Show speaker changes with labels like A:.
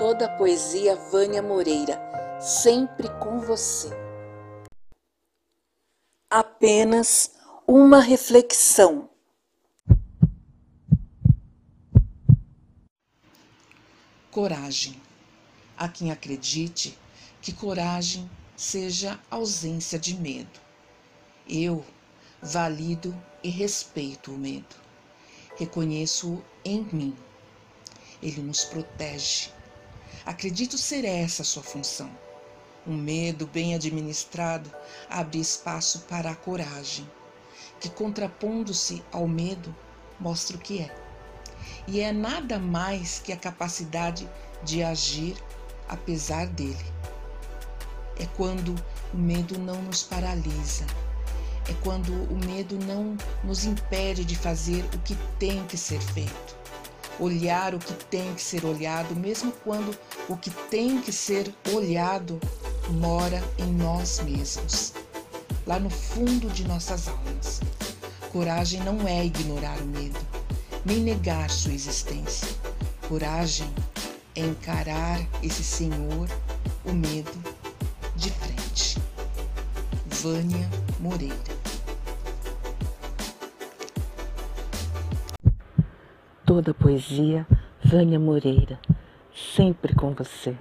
A: Toda a poesia Vânia Moreira, sempre com você. Apenas uma reflexão.
B: Coragem. Há quem acredite que coragem seja ausência de medo. Eu valido e respeito o medo. Reconheço-o em mim. Ele nos protege. Acredito ser essa a sua função. Um medo bem administrado abre espaço para a coragem, que, contrapondo-se ao medo, mostra o que é. E é nada mais que a capacidade de agir apesar dele. É quando o medo não nos paralisa, é quando o medo não nos impede de fazer o que tem que ser feito. Olhar o que tem que ser olhado, mesmo quando o que tem que ser olhado mora em nós mesmos, lá no fundo de nossas almas. Coragem não é ignorar o medo, nem negar sua existência. Coragem é encarar esse Senhor, o medo, de frente. Vânia Moreira
A: Toda poesia, Vânia Moreira, sempre com você.